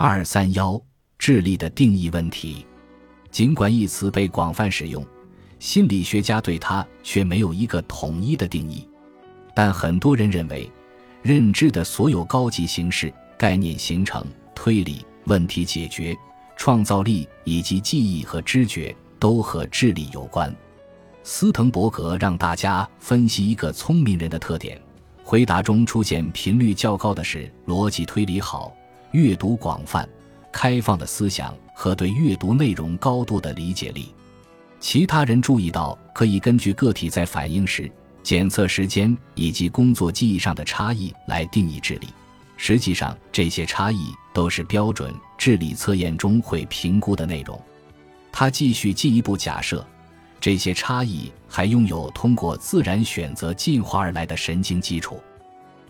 二三幺，智力的定义问题。尽管一词被广泛使用，心理学家对它却没有一个统一的定义。但很多人认为，认知的所有高级形式——概念形成、推理、问题解决、创造力以及记忆和知觉——都和智力有关。斯滕伯格让大家分析一个聪明人的特点，回答中出现频率较高的是逻辑推理好。阅读广泛、开放的思想和对阅读内容高度的理解力。其他人注意到，可以根据个体在反应时、检测时间以及工作记忆上的差异来定义智力。实际上，这些差异都是标准智力测验中会评估的内容。他继续进一步假设，这些差异还拥有通过自然选择进化而来的神经基础。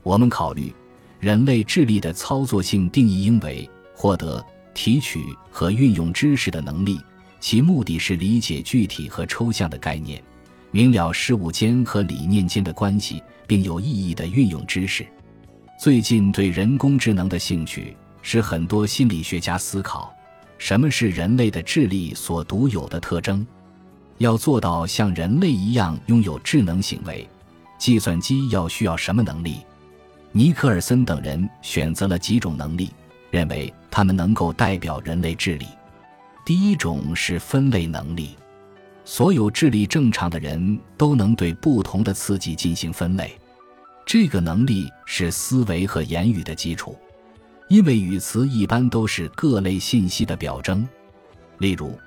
我们考虑。人类智力的操作性定义应为获得、提取和运用知识的能力，其目的是理解具体和抽象的概念，明了事物间和理念间的关系，并有意义地运用知识。最近对人工智能的兴趣，使很多心理学家思考：什么是人类的智力所独有的特征？要做到像人类一样拥有智能行为，计算机要需要什么能力？尼克尔森等人选择了几种能力，认为他们能够代表人类智力。第一种是分类能力，所有智力正常的人都能对不同的刺激进行分类。这个能力是思维和言语的基础，因为语词一般都是各类信息的表征。例如，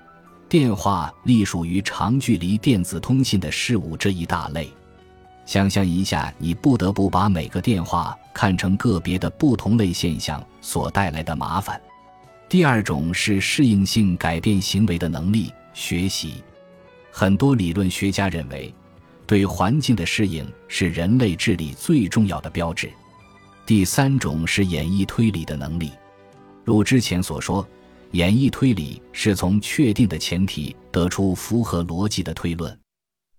电话隶属于长距离电子通信的事物这一大类。想象一下，你不得不把每个电话看成个别的不同类现象所带来的麻烦。第二种是适应性改变行为的能力，学习。很多理论学家认为，对环境的适应是人类智力最重要的标志。第三种是演绎推理的能力。如之前所说，演绎推理是从确定的前提得出符合逻辑的推论。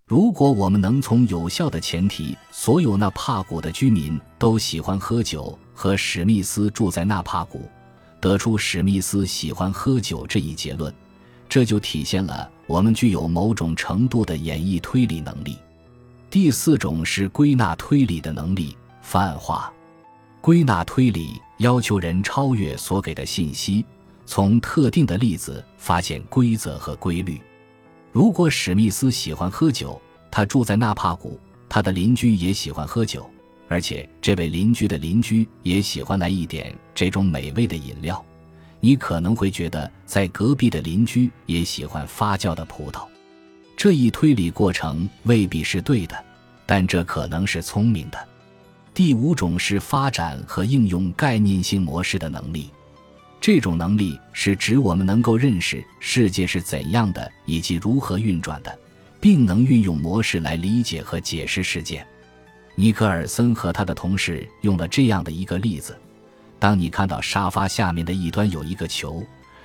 如果我们能从有效的前提，所有纳帕谷的居民都喜欢喝酒，和史密斯住在纳帕谷，得出史密斯喜欢喝酒这一结论，这就体现了我们具有某种程度的演绎推理能力。第四种是归纳推理的能力，泛化。归纳推理要求人超越所给的信息，从特定的例子发现规则和规律。如果史密斯喜欢喝酒，他住在纳帕谷，他的邻居也喜欢喝酒，而且这位邻居的邻居也喜欢来一点这种美味的饮料。你可能会觉得，在隔壁的邻居也喜欢发酵的葡萄。这一推理过程未必是对的，但这可能是聪明的。第五种是发展和应用概念性模式的能力。这种能力是指我们能够认识世界是怎样的以及如何运转的，并能运用模式来理解和解释事件。尼克尔森和他的同事用了这样的一个例子：当你看到沙发下面的一端有一个球，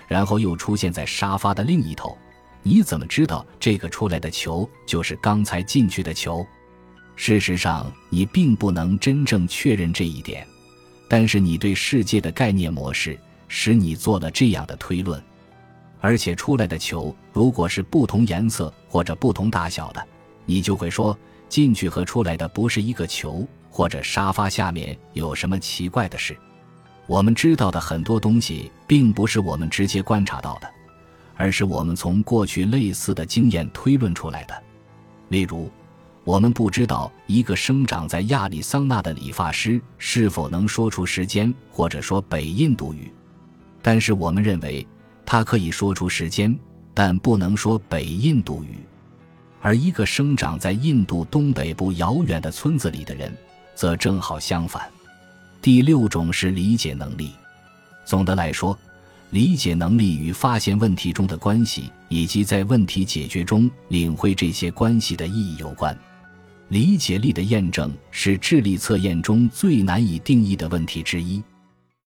然后又出现在沙发的另一头，你怎么知道这个出来的球就是刚才进去的球？事实上，你并不能真正确认这一点，但是你对世界的概念模式。使你做了这样的推论，而且出来的球如果是不同颜色或者不同大小的，你就会说进去和出来的不是一个球，或者沙发下面有什么奇怪的事。我们知道的很多东西，并不是我们直接观察到的，而是我们从过去类似的经验推论出来的。例如，我们不知道一个生长在亚利桑那的理发师是否能说出时间，或者说北印度语。但是我们认为，他可以说出时间，但不能说北印度语。而一个生长在印度东北部遥远的村子里的人，则正好相反。第六种是理解能力。总的来说，理解能力与发现问题中的关系，以及在问题解决中领会这些关系的意义有关。理解力的验证是智力测验中最难以定义的问题之一。